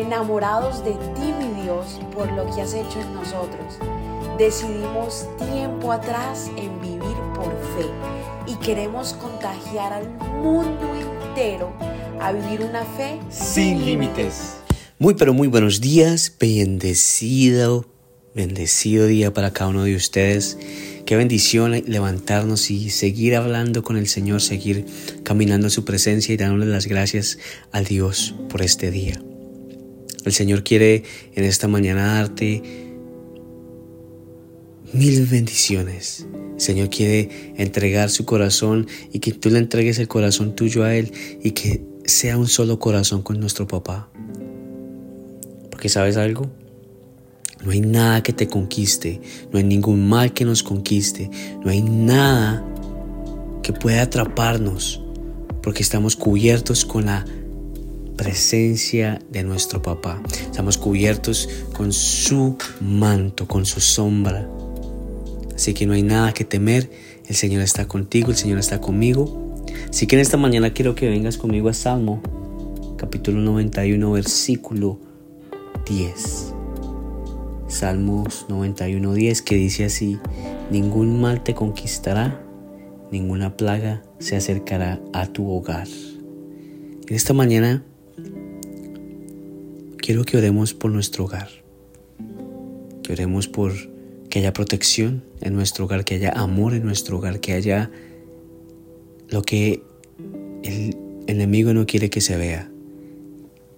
enamorados de ti, mi Dios, por lo que has hecho en nosotros. Decidimos tiempo atrás en vivir por fe y queremos contagiar al mundo entero a vivir una fe sin límites. Muy pero muy buenos días, bendecido, bendecido día para cada uno de ustedes. Qué bendición levantarnos y seguir hablando con el Señor, seguir caminando en su presencia y dándole las gracias a Dios por este día. El Señor quiere en esta mañana darte mil bendiciones. El Señor quiere entregar su corazón y que tú le entregues el corazón tuyo a Él y que sea un solo corazón con nuestro papá. Porque sabes algo? No hay nada que te conquiste, no hay ningún mal que nos conquiste, no hay nada que pueda atraparnos, porque estamos cubiertos con la presencia de nuestro papá. Estamos cubiertos con su manto, con su sombra. Así que no hay nada que temer. El Señor está contigo, el Señor está conmigo. Así que en esta mañana quiero que vengas conmigo a Salmo, capítulo 91, versículo 10. Salmos 91, 10, que dice así, ningún mal te conquistará, ninguna plaga se acercará a tu hogar. En esta mañana quiero que oremos por nuestro hogar, que oremos por que haya protección en nuestro hogar, que haya amor en nuestro hogar, que haya lo que el enemigo no quiere que se vea,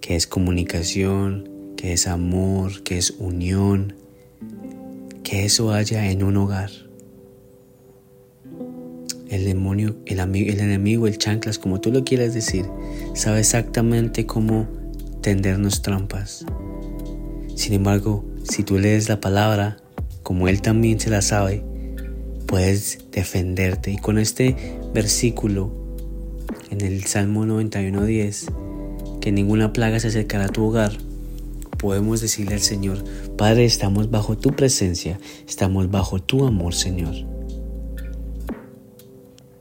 que es comunicación, que es amor, que es unión, que eso haya en un hogar. El demonio, el, el enemigo, el chanclas, como tú lo quieras decir, sabe exactamente cómo tendernos trampas. Sin embargo, si tú lees la palabra, como Él también se la sabe, puedes defenderte. Y con este versículo en el Salmo 91.10, que ninguna plaga se acercará a tu hogar, podemos decirle al Señor, Padre, estamos bajo tu presencia, estamos bajo tu amor, Señor.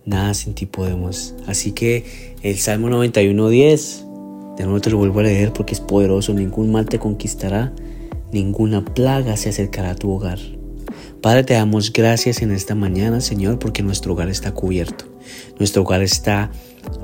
Nada sin ti podemos. Así que el Salmo 91.10 de nuevo te lo vuelvo a leer porque es poderoso. Ningún mal te conquistará, ninguna plaga se acercará a tu hogar. Padre, te damos gracias en esta mañana, Señor, porque nuestro hogar está cubierto. Nuestro hogar está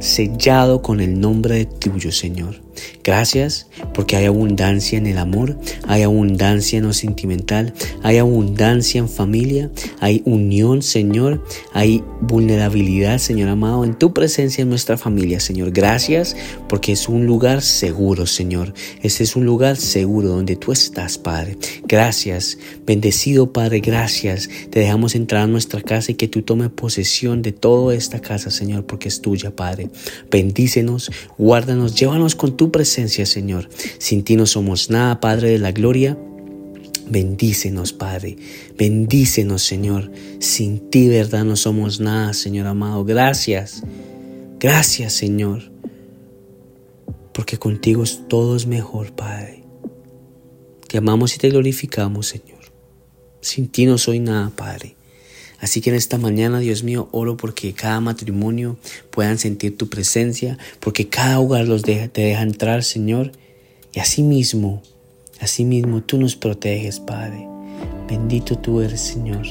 sellado con el nombre de tuyo, Señor. Gracias porque hay abundancia en el amor, hay abundancia en lo sentimental, hay abundancia en familia, hay unión, Señor, hay vulnerabilidad, Señor amado, en tu presencia en nuestra familia, Señor. Gracias porque es un lugar seguro, Señor. Este es un lugar seguro donde tú estás, Padre. Gracias, bendecido Padre, gracias. Te dejamos entrar a nuestra casa y que tú tomes posesión de toda esta casa, Señor, porque es tuya, Padre. Bendícenos, guárdanos, llévanos con tu presencia, Señor. Sin ti no somos nada, Padre de la gloria. Bendícenos, Padre. Bendícenos, Señor. Sin ti, verdad, no somos nada, Señor amado. Gracias. Gracias, Señor. Porque contigo todo es mejor, Padre. Te amamos y te glorificamos, Señor. Sin ti no soy nada, Padre. Así que en esta mañana, Dios mío, oro porque cada matrimonio puedan sentir tu presencia, porque cada hogar los te deja entrar, Señor. Y así mismo, así mismo tú nos proteges, Padre. Bendito tú eres, Señor.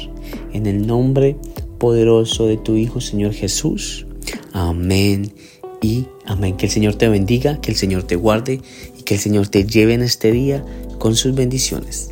En el nombre poderoso de tu Hijo, Señor Jesús. Amén y amén. Que el Señor te bendiga, que el Señor te guarde y que el Señor te lleve en este día con sus bendiciones.